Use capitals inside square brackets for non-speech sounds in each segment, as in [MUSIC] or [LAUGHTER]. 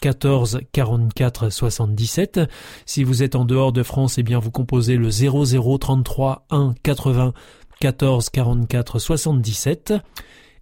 14 44 77. Si vous êtes en dehors de France, eh bien vous composez le 00 33 1 80 14 44 77.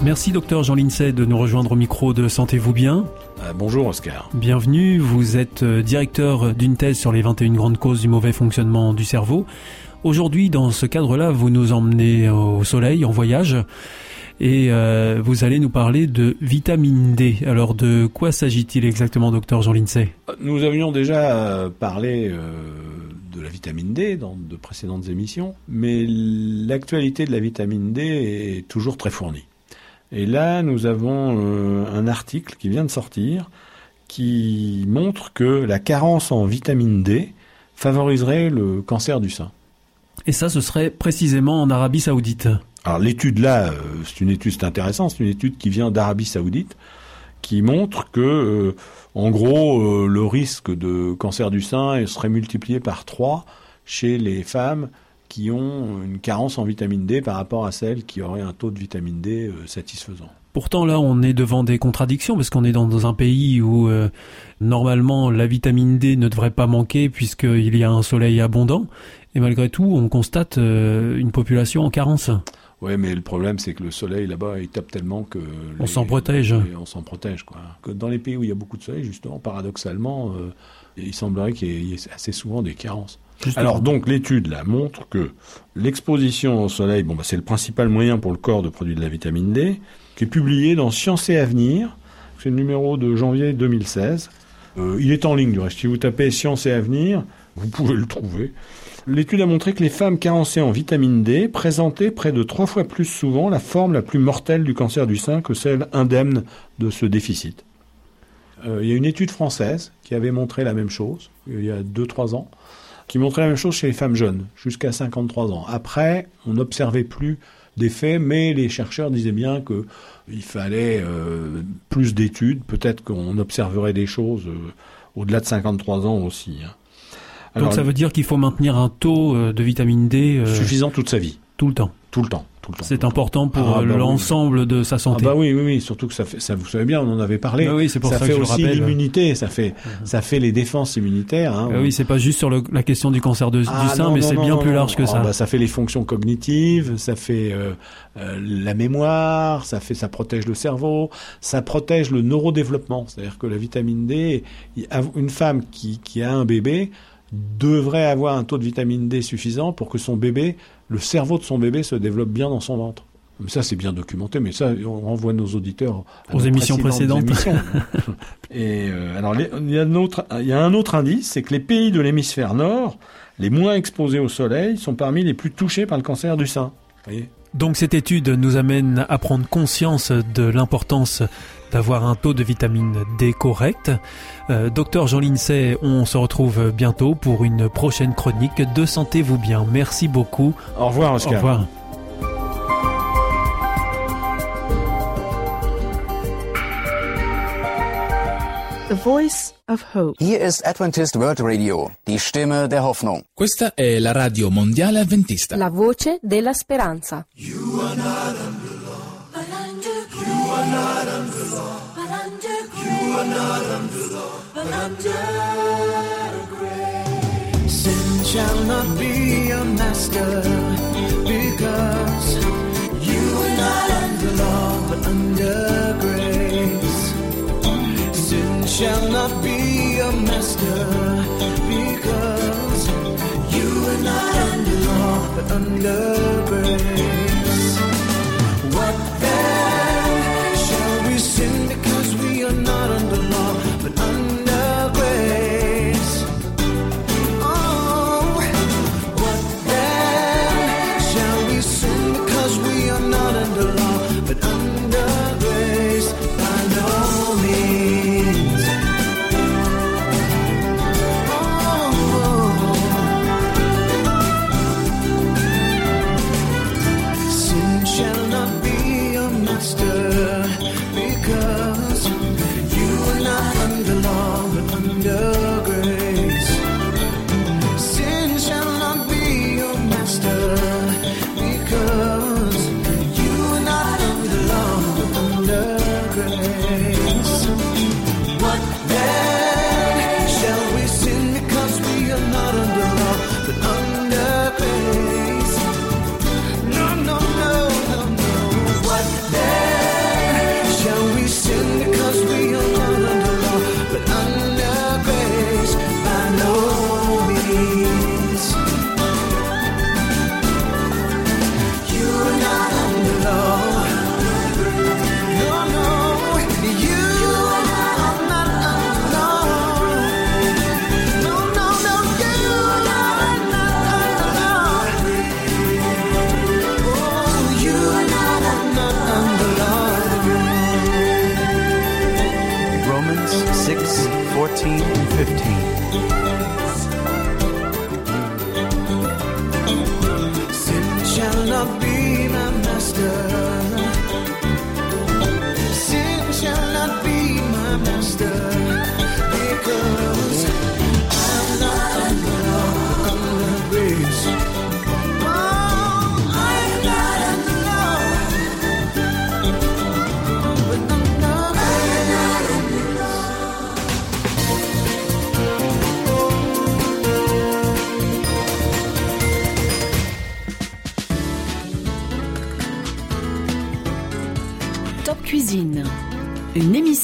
Merci docteur Jean Lincey de nous rejoindre au micro de Sentez-vous bien. Euh, bonjour Oscar. Bienvenue, vous êtes euh, directeur d'une thèse sur les 21 grandes causes du mauvais fonctionnement du cerveau. Aujourd'hui, dans ce cadre-là, vous nous emmenez au soleil en voyage et euh, vous allez nous parler de vitamine D. Alors de quoi s'agit-il exactement, docteur Jean Lincey? Nous avions déjà parlé de la vitamine D dans de précédentes émissions, mais l'actualité de la vitamine D est toujours très fournie. Et là, nous avons euh, un article qui vient de sortir qui montre que la carence en vitamine D favoriserait le cancer du sein. Et ça, ce serait précisément en Arabie Saoudite. Alors l'étude là, euh, c'est une étude, c'est intéressant, c'est une étude qui vient d'Arabie Saoudite, qui montre que, euh, en gros, le risque de cancer du sein serait multiplié par 3 chez les femmes qui ont une carence en vitamine D par rapport à celles qui auraient un taux de vitamine D euh, satisfaisant. Pourtant là, on est devant des contradictions parce qu'on est dans un pays où euh, normalement la vitamine D ne devrait pas manquer puisqu'il y a un soleil abondant. Et malgré tout, on constate euh, une population en carence. Oui, mais le problème, c'est que le soleil là-bas, il tape tellement que. on s'en protège. on s'en protège, quoi. Dans les pays où il y a beaucoup de soleil, justement, paradoxalement, il semblerait qu'il y ait assez souvent des carences. Alors donc l'étude montre que l'exposition au soleil, bon bah, c'est le principal moyen pour le corps de produire de la vitamine D, qui est publié dans Science et Avenir. C'est le numéro de janvier 2016. Euh, il est en ligne du reste. Si vous tapez Science et Avenir, vous pouvez le trouver. L'étude a montré que les femmes carencées en vitamine D présentaient près de trois fois plus souvent la forme la plus mortelle du cancer du sein que celle indemne de ce déficit. Euh, il y a une étude française qui avait montré la même chose il y a 2-3 ans qui montrait la même chose chez les femmes jeunes, jusqu'à 53 ans. Après, on n'observait plus d'effets, mais les chercheurs disaient bien qu'il fallait euh, plus d'études, peut-être qu'on observerait des choses euh, au-delà de 53 ans aussi. Hein. Donc ça veut dire qu'il faut maintenir un taux euh, de vitamine D suffisant toute sa vie. Tout le temps. Tout le temps. C'est important pour ah, bah l'ensemble de sa santé. Ah bah oui, oui, oui, surtout que ça fait, ça vous savez bien, on en avait parlé. Bah oui, c'est pour ça, ça fait aussi l'immunité, ça fait, uh-huh. ça fait les défenses immunitaires. Hein. Bah oui, c'est pas juste sur la question du cancer de, du ah, sein, mais c'est bien plus large que ça. bah, ça fait les fonctions cognitives, ça fait euh, euh, la mémoire, ça fait, ça protège le cerveau, ça protège le neurodéveloppement. C'est-à-dire que la vitamine D, une femme qui, qui a un bébé devrait avoir un taux de vitamine D suffisant pour que son bébé, le cerveau de son bébé se développe bien dans son ventre. Ça, c'est bien documenté, mais ça, on renvoie nos auditeurs aux émissions précédentes. [LAUGHS] Et euh, alors, il y, a un autre, il y a un autre indice, c'est que les pays de l'hémisphère nord, les moins exposés au soleil, sont parmi les plus touchés par le cancer du sein. Donc cette étude nous amène à prendre conscience de l'importance d'avoir un taux de vitamine D correct. Euh, docteur Jean Lincey, on se retrouve bientôt pour une prochaine chronique de Sentez-vous bien. Merci beaucoup. Au revoir Oscar. Au revoir. The Voice of Hope. Hier ist Adventist World Radio, die Stimme der Hoffnung. Questa è la radio mondiale adventista. La voce della speranza. You are not under law, but under grace. You are not under are not under law, but under grace. Since shall not be your master because you are not under law but under grace. Sin shall not be your master because you are not under law but under grace.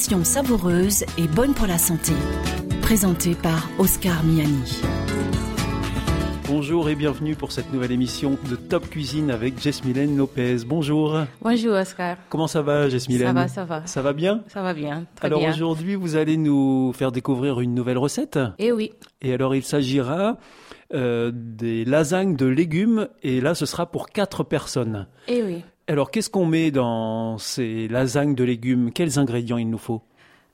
Savoureuse et bonne pour la santé. Présentée par Oscar Miani. Bonjour et bienvenue pour cette nouvelle émission de Top Cuisine avec Jesmylène Lopez. Bonjour. Bonjour Oscar. Comment ça va Jesmylène Ça va, ça va. Ça va bien? Ça va bien, très Alors aujourd'hui, vous allez nous faire découvrir une nouvelle recette. Eh oui, Et alors, il s'agira euh, des lasagnes de légumes. Et là, ce sera pour quatre personnes. eh oui. Alors, qu'est-ce qu'on met dans ces lasagnes de légumes? Quels ingrédients il nous faut?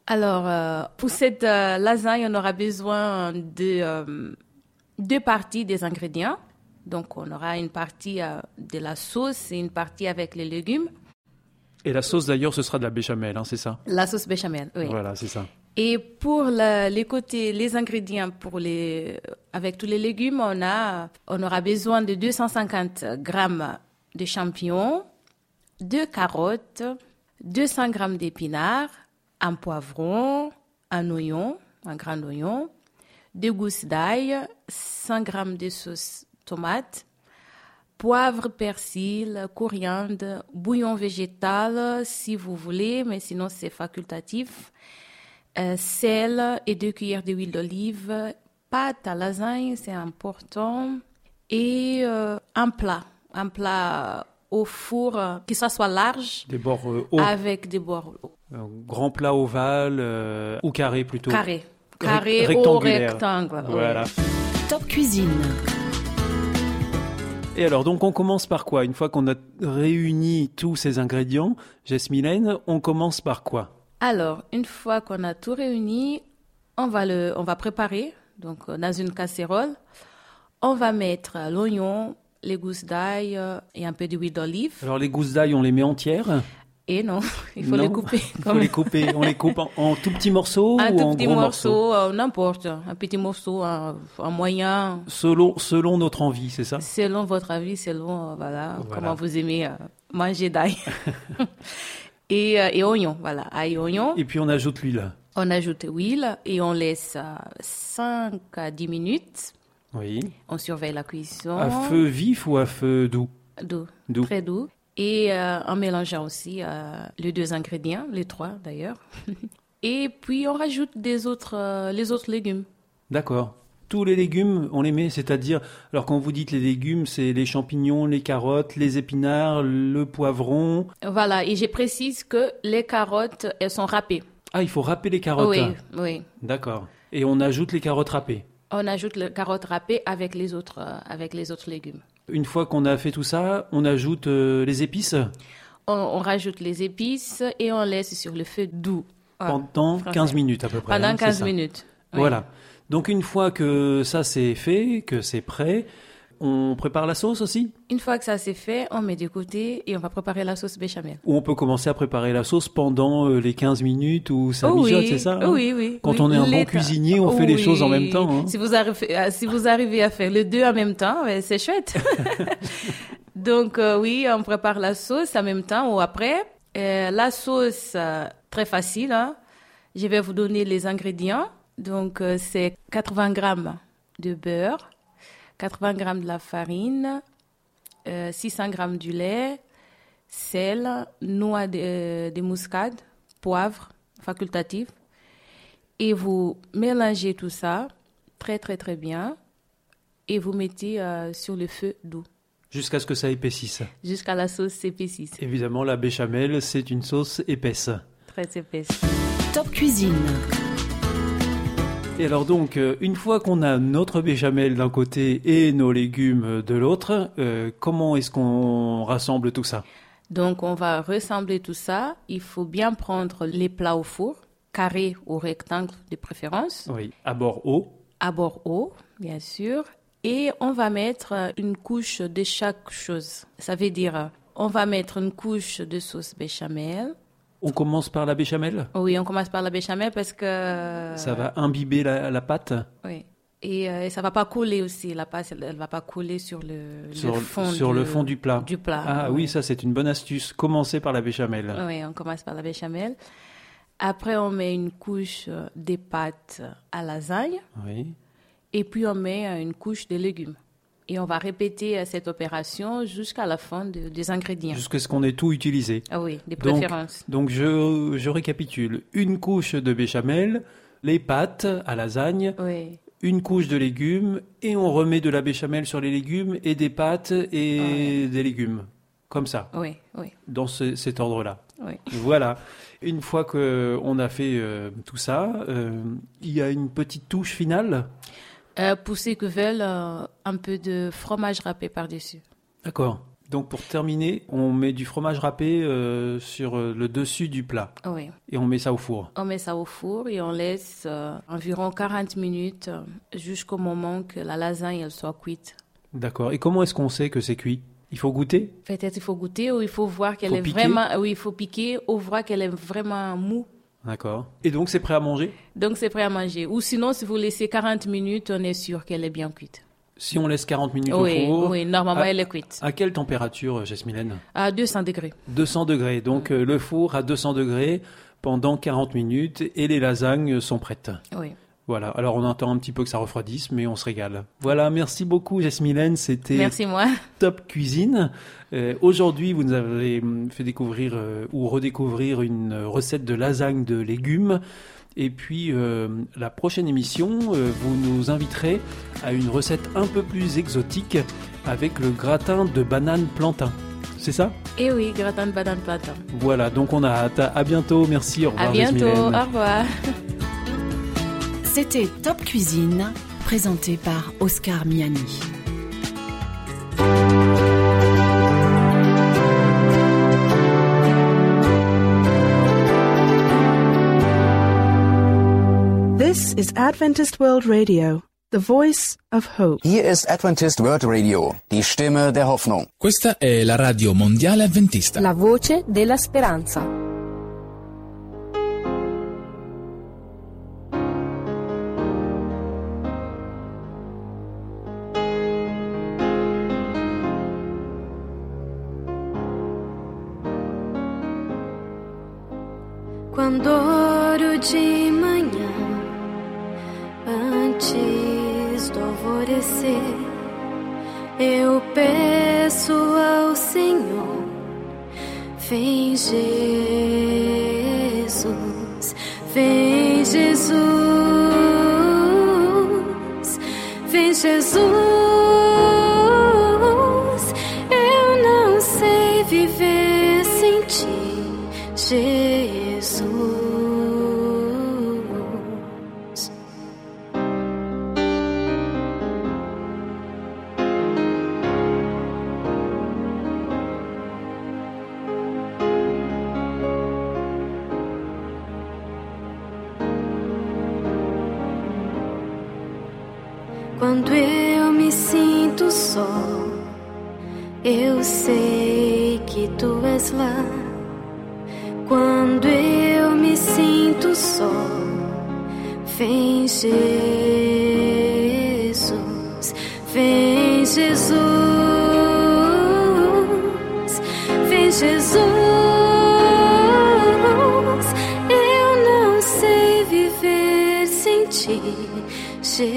Alors, euh, pour cette euh, lasagne, on aura besoin de euh, deux parties des ingrédients. Donc, on aura une partie de la sauce et une partie avec les légumes. Et la sauce, d'ailleurs, ce sera de la béchamel, hein, c'est ça? La sauce béchamel, oui. Voilà, c'est ça. Et pour la- les côtés, les ingrédients pour les, avec tous les légumes, on a, on aura besoin de 250 grammes de champignons, deux carottes, 200 grammes d'épinards, un poivron, un oignon, un grand oignon, deux gousses d'ail, 100 grammes de sauce tomate, poivre, persil, coriandre, bouillon végétal si vous voulez, mais sinon c'est facultatif euh, sel et deux cuillères d'huile d'olive, pâte à lasagne, c'est important, et euh, un plat, un plat au four euh, qui soit, large Des bords euh, hauts, avec des bords un grand plat ovale euh, ou carré plutôt carrés, Rec- carrés ou rectangulaire. rectangles. Voilà. Top Cuisine. Et alors, donc, on commence par quoi? Une fois qu'on a réuni tous ces ingrédients, Jesmylène, on commence par quoi? Alors, une fois qu'on a tout réuni, on va le, on va préparer. Donc, dans une casserole, on va mettre l'oignon, les gousses d'ail euh, et un peu d'huile d'olive. Alors, les gousses d'ail, on les met entières Et non, [LAUGHS] il faut Non, les couper. [LAUGHS] Il faut les couper. On les coupe en, en tout petits morceaux un ou tout en petit gros morceau, morceaux euh, n'importe, un petit morceau, un, un moyen, selon, selon notre envie, c'est ça? Selon votre avis, selon euh, voilà, Voilà. comment vous aimez manger d'ail. [LAUGHS] et, et oignon, voilà, ail oignon. Et puis, on ajoute l'huile. On ajoute l'huile et on laisse euh, 5 à 10 minutes Oui. On surveille la cuisson. À feu vif ou à feu doux? Doux, Doux. très doux. Et euh, en mélangeant aussi euh, les deux ingrédients, les trois d'ailleurs. [LAUGHS] Et puis on rajoute des autres, euh, les autres légumes. D'accord. Tous les légumes, on les met, c'est-à-dire, alors quand vous dites les légumes, c'est les champignons, les carottes, les épinards, le poivron. Voilà, et je précise que les carottes, elles sont râpées. Ah, il faut râper les carottes. Oui, oui. D'accord. Et on ajoute les carottes râpées. On ajoute les carottes râpées avec les autres, euh, avec les autres légumes. Une fois qu'on a fait tout ça, on ajoute euh, les épices On, on rajoute les épices et on laisse sur le feu doux. Pendant français. 15 minutes à peu près. Pendant hein, c'est 15 ça. minutes. oui. Voilà. Donc une fois que ça c'est fait, que c'est prêt, on prépare la sauce aussi? Une fois que ça c'est fait, on met de côté et on va préparer la sauce béchamel. Ou on peut commencer à préparer la sauce pendant euh, les 15 minutes où ça Oh mijote, oui, c'est ça hein? oui, oui. Quand oui. on est un bon cuisinier, on fait les Oui. choses en même temps. hein. Si vous arrivez, à- si vous arrivez à faire les deux en même temps, ouais, c'est chouette. [LAUGHS] Donc euh, oui, on prépare la sauce en même temps ou après. Euh, la sauce, euh, très facile. hein. Je vais vous donner les ingrédients. Donc c'est 80 grammes de beurre, 80 grammes de la farine, euh, 600 grammes du lait, sel, noix de, euh, de muscade, poivre facultatif. Et vous mélangez tout ça très très très bien et vous mettez euh, sur le feu doux Jusqu'à ce que ça épaississe. jusqu'à la sauce s'épaississe. Évidemment, la béchamel, c'est une sauce épaisse. Très épaisse. Top Cuisine. Et alors donc, euh, une fois qu'on a notre béchamel d'un côté et nos légumes de l'autre, euh, comment est-ce qu'on rassemble tout ça? Donc on va ressembler tout ça. Il faut bien prendre les plats au four, carré ou rectangle de préférence, Oui. À bord haut. à bord haut, bien sûr. Et on va mettre une couche de chaque chose. Ça veut dire, on va mettre une couche de sauce béchamel. On commence par la béchamel Oui, on commence par la béchamel parce que... Ça va imbiber la, la pâte Oui. Et, euh, et ça va pas couler aussi. La pâte, elle, elle va pas couler sur le, fond, sur du, le fond du plat. du plat. Ah oui, ça c'est une bonne astuce. Commencer par la béchamel. Oui, on commence par la béchamel. Après, on met une couche euh, des pâtes à lasagne. Oui. Et puis, on met euh, une couche de légumes. Et on va répéter euh, cette opération jusqu'à la fin de- des ingrédients. Jusqu'à ce qu'on ait tout utilisé. Ah oui, des préférences. Donc je, je récapitule. Une couche de béchamel, les pâtes à lasagne, Oui, une couche de légumes, et on remet de la béchamel sur les légumes, et des pâtes et des légumes. Comme ça, oui, oui, dans ce- cet ordre-là. oui. Voilà. Une fois qu'on a fait euh, tout ça, euh, il y a une petite touche finale? Euh, pour ceux qui veulent euh, un peu de fromage râpé par-dessus. D'accord. Donc pour terminer, on met du fromage râpé euh, sur euh, le dessus du plat Oui. et on met ça au four. On met ça au four et on laisse environ 40 minutes jusqu'au moment que la lasagne elle soit cuite. D'accord. Et comment est-ce qu'on sait que c'est cuit? Il faut goûter? Peut-être il faut goûter ou il faut voir qu'elle est piquer? vraiment. Oui, il faut piquer ou voir qu'elle est vraiment mou. D'accord. Et donc c'est prêt à manger? Donc c'est prêt à manger. Ou sinon, si vous laissez 40 minutes, on est sûr qu'elle est bien cuite. Si on laisse 40 minutes Oui, au four, oui, normalement elle est cuite. à quelle température, Jasmine À 200 degrés. 200 degrés. Donc euh, le four à 200 degrés pendant 40 minutes et les lasagnes sont prêtes. Oui. Voilà. Alors on entend un petit peu que ça refroidisse, mais on se régale. Voilà. Merci beaucoup, Jasmine. C'était Merci moi. Top Cuisine. Euh, Aujourd'hui, vous nous avez hum, fait découvrir euh, ou redécouvrir une recette de lasagne de légumes. Et puis, euh, la prochaine émission, vous nous inviterez à une recette un peu plus exotique avec le gratin de banane plantain. C'est ça? Et oui, gratin de banane plantain. Voilà, donc on a hâte. À bientôt, merci, au revoir. À bientôt. Au revoir. C'était Top Cuisine, présenté par Oscar Miani. This is Adventist World Radio, the voice of hope. Hier ist Adventist World Radio, die Stimme der Hoffnung. Questa è la radio mondiale adventista. La voce della speranza. Quando oro de manhã, antes do alvorecer, eu peço ao Senhor, vem Jesus, vem Jesus, vem Jesus. Eu não sei viver sem ti, Jesus. soul.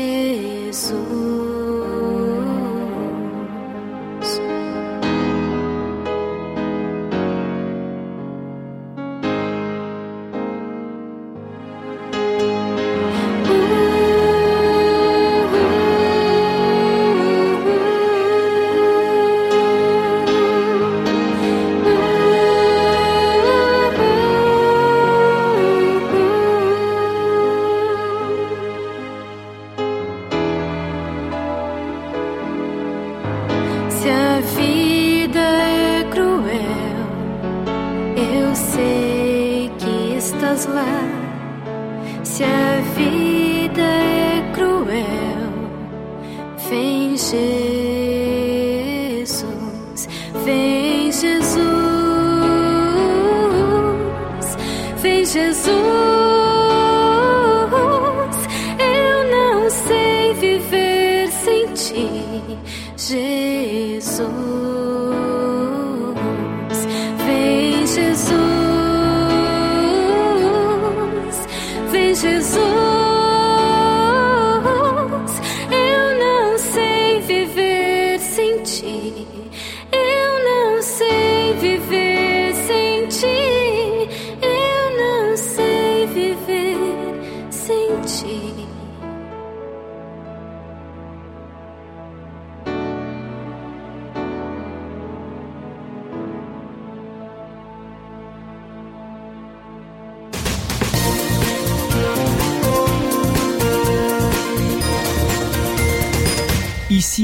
Jesús. Jesus. Eu não sei viver sem ti. Jesus,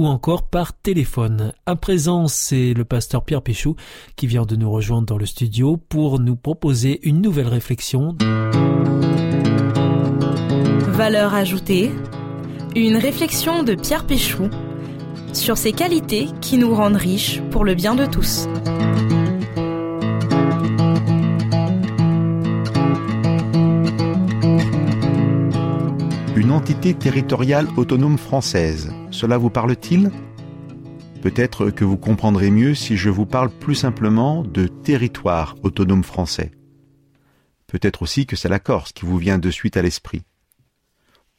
ou encore par téléphone. À présent, c'est le pasteur Pierre Péchou qui vient de nous rejoindre dans le studio pour nous proposer une nouvelle réflexion. Valeur ajoutée, une réflexion de Pierre Péchou sur ces qualités qui nous rendent riches pour le bien de tous. Une entité territoriale autonome française, cela vous parle-t-il? Peut-être que vous comprendrez mieux si je vous parle plus simplement de territoire autonome français. Peut-être aussi que c'est la Corse qui vous vient de suite à l'esprit.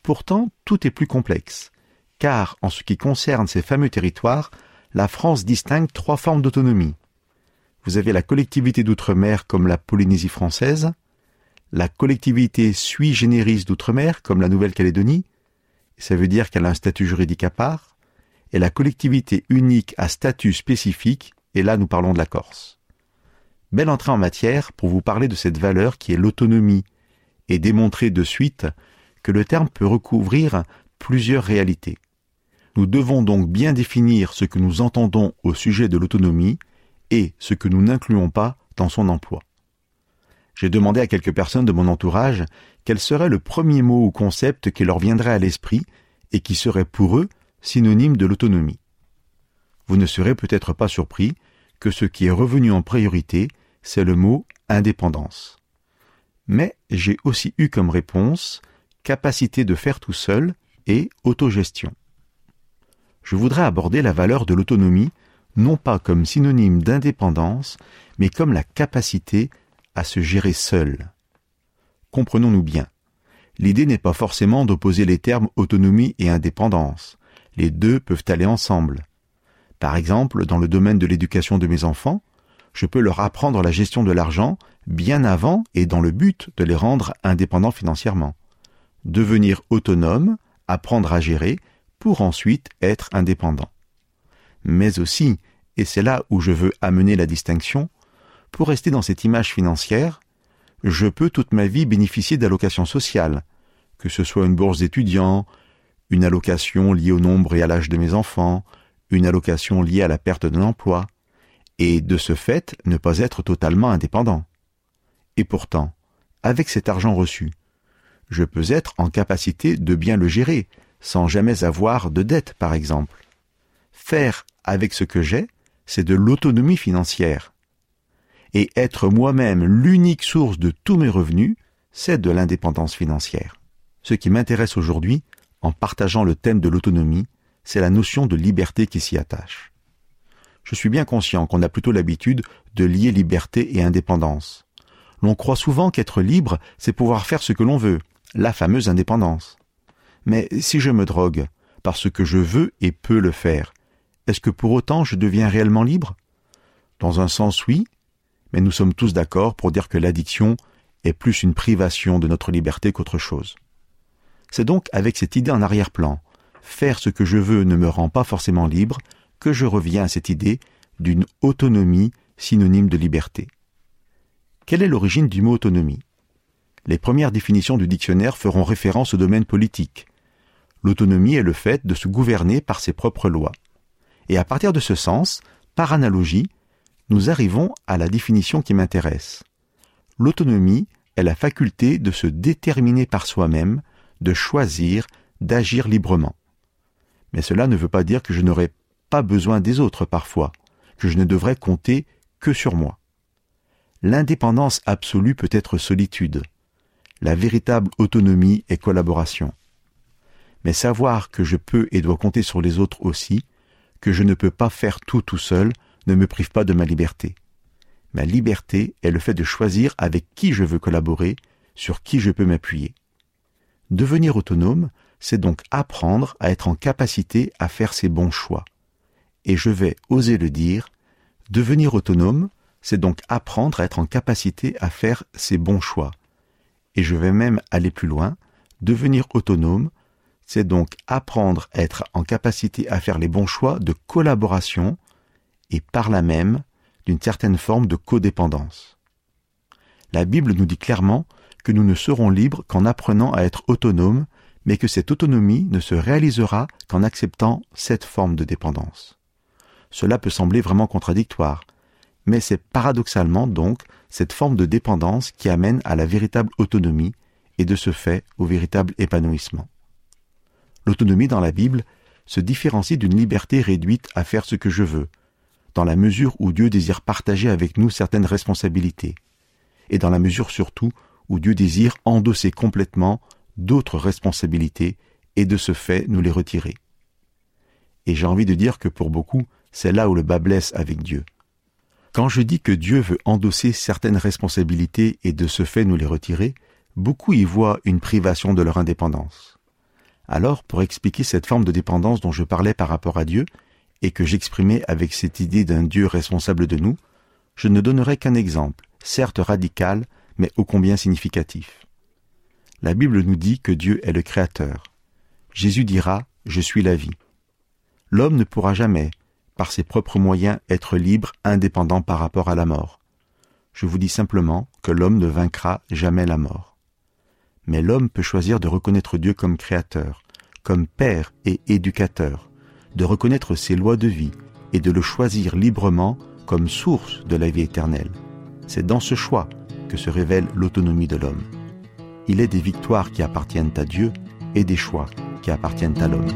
Pourtant, tout est plus complexe, car en ce qui concerne ces fameux territoires, la France distingue trois formes d'autonomie. Vous avez la collectivité d'outre-mer comme la Polynésie française, la collectivité sui generis d'outre-mer comme la Nouvelle-Calédonie, ça veut dire qu'elle a un statut juridique à part, et la collectivité unique à statut spécifique, et là nous parlons de la Corse. Belle entrée en matière pour vous parler de cette valeur qui est l'autonomie, et démontrer de suite que le terme peut recouvrir plusieurs réalités. Nous devons donc bien définir ce que nous entendons au sujet de l'autonomie et ce que nous n'incluons pas dans son emploi. J'ai demandé à quelques personnes de mon entourage quel serait le premier mot ou concept qui leur viendrait à l'esprit et qui serait pour eux synonyme de l'autonomie. Vous ne serez peut-être pas surpris que ce qui est revenu en priorité, c'est le mot indépendance. Mais j'ai aussi eu comme réponse capacité de faire tout seul et autogestion. Je voudrais aborder la valeur de l'autonomie non pas comme synonyme d'indépendance, mais comme la capacité à se gérer seul. Comprenons-nous bien. L'idée n'est pas forcément d'opposer les termes autonomie et indépendance. Les deux peuvent aller ensemble. Par exemple, dans le domaine de l'éducation de mes enfants, je peux leur apprendre la gestion de l'argent bien avant et dans le but de les rendre indépendants financièrement. Devenir autonome, apprendre à gérer, pour ensuite être indépendant. Mais aussi, et c'est là où je veux amener la distinction, pour rester dans cette image financière, je peux toute ma vie bénéficier d'allocations sociales, que ce soit une bourse d'étudiant, une allocation liée au nombre et à l'âge de mes enfants, une allocation liée à la perte d'un emploi, et de ce fait ne pas être totalement indépendant. Et pourtant, avec cet argent reçu, je peux être en capacité de bien le gérer, sans jamais avoir de dette, par exemple. Faire avec ce que j'ai, c'est de l'autonomie financière. Et être moi-même l'unique source de tous mes revenus, c'est de l'indépendance financière. Ce qui m'intéresse aujourd'hui, en partageant le thème de l'autonomie, c'est la notion de liberté qui s'y attache. Je suis bien conscient qu'on a plutôt l'habitude de lier liberté et indépendance. L'on croit souvent qu'être libre, c'est pouvoir faire ce que l'on veut, la fameuse indépendance. Mais si je me drogue, parce que je veux et peux le faire, est-ce que pour autant je deviens réellement libre? Dans un sens, oui, mais nous sommes tous d'accord pour dire que l'addiction est plus une privation de notre liberté qu'autre chose. C'est donc avec cette idée en arrière-plan, faire ce que je veux ne me rend pas forcément libre, que je reviens à cette idée d'une autonomie synonyme de liberté. Quelle est l'origine du mot autonomie? Les premières définitions du dictionnaire feront référence au domaine politique. L'autonomie est le fait de se gouverner par ses propres lois. Et à partir de ce sens, par analogie, nous arrivons à la définition qui m'intéresse. L'autonomie est la faculté de se déterminer par soi-même, de choisir, d'agir librement. Mais cela ne veut pas dire que je n'aurai pas besoin des autres parfois, que je ne devrais compter que sur moi. L'indépendance absolue peut être solitude. La véritable autonomie est collaboration. Mais savoir que je peux et dois compter sur les autres aussi, que je ne peux pas faire tout tout seul, ne me prive pas de ma liberté. Ma liberté est le fait de choisir avec qui je veux collaborer, sur qui je peux m'appuyer. Devenir autonome, c'est donc apprendre à être en capacité à faire ses bons choix. Et je vais oser le dire, devenir autonome, c'est donc apprendre à être en capacité à faire ses bons choix. Et je vais même aller plus loin, devenir autonome, c'est donc apprendre à être en capacité à faire les bons choix de collaboration et par là même d'une certaine forme de codépendance. La Bible nous dit clairement que nous ne serons libres qu'en apprenant à être autonomes, mais que cette autonomie ne se réalisera qu'en acceptant cette forme de dépendance. Cela peut sembler vraiment contradictoire, mais c'est paradoxalement donc cette forme de dépendance qui amène à la véritable autonomie et de ce fait au véritable épanouissement. L'autonomie dans la Bible se différencie d'une liberté réduite à faire ce que je veux, dans la mesure où Dieu désire partager avec nous certaines responsabilités, et dans la mesure surtout où Dieu désire endosser complètement d'autres responsabilités et de ce fait nous les retirer. Et j'ai envie de dire que pour beaucoup, c'est là où le bas blesse avec Dieu. Quand je dis que Dieu veut endosser certaines responsabilités et de ce fait nous les retirer, beaucoup y voient une privation de leur indépendance. Alors, pour expliquer cette forme de dépendance dont je parlais par rapport à Dieu, et que j'exprimais avec cette idée d'un Dieu responsable de nous, je ne donnerai qu'un exemple, certes radical, mais ô combien significatif. La Bible nous dit que Dieu est le Créateur. Jésus dira Je suis la vie. L'homme ne pourra jamais, par ses propres moyens, être libre, indépendant par rapport à la mort. Je vous dis simplement que l'homme ne vaincra jamais la mort. Mais l'homme peut choisir de reconnaître Dieu comme créateur, comme père et éducateur, de reconnaître ses lois de vie et de le choisir librement comme source de la vie éternelle. C'est dans ce choix que se révèle l'autonomie de l'homme. Il est des victoires qui appartiennent à Dieu et des choix qui appartiennent à l'homme.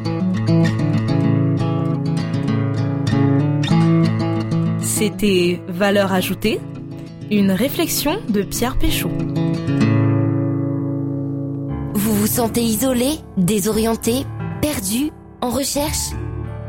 C'était Valeur ajoutée Une réflexion de Pierre Péchaud. Vous vous sentez isolé, désorienté, perdu, en recherche?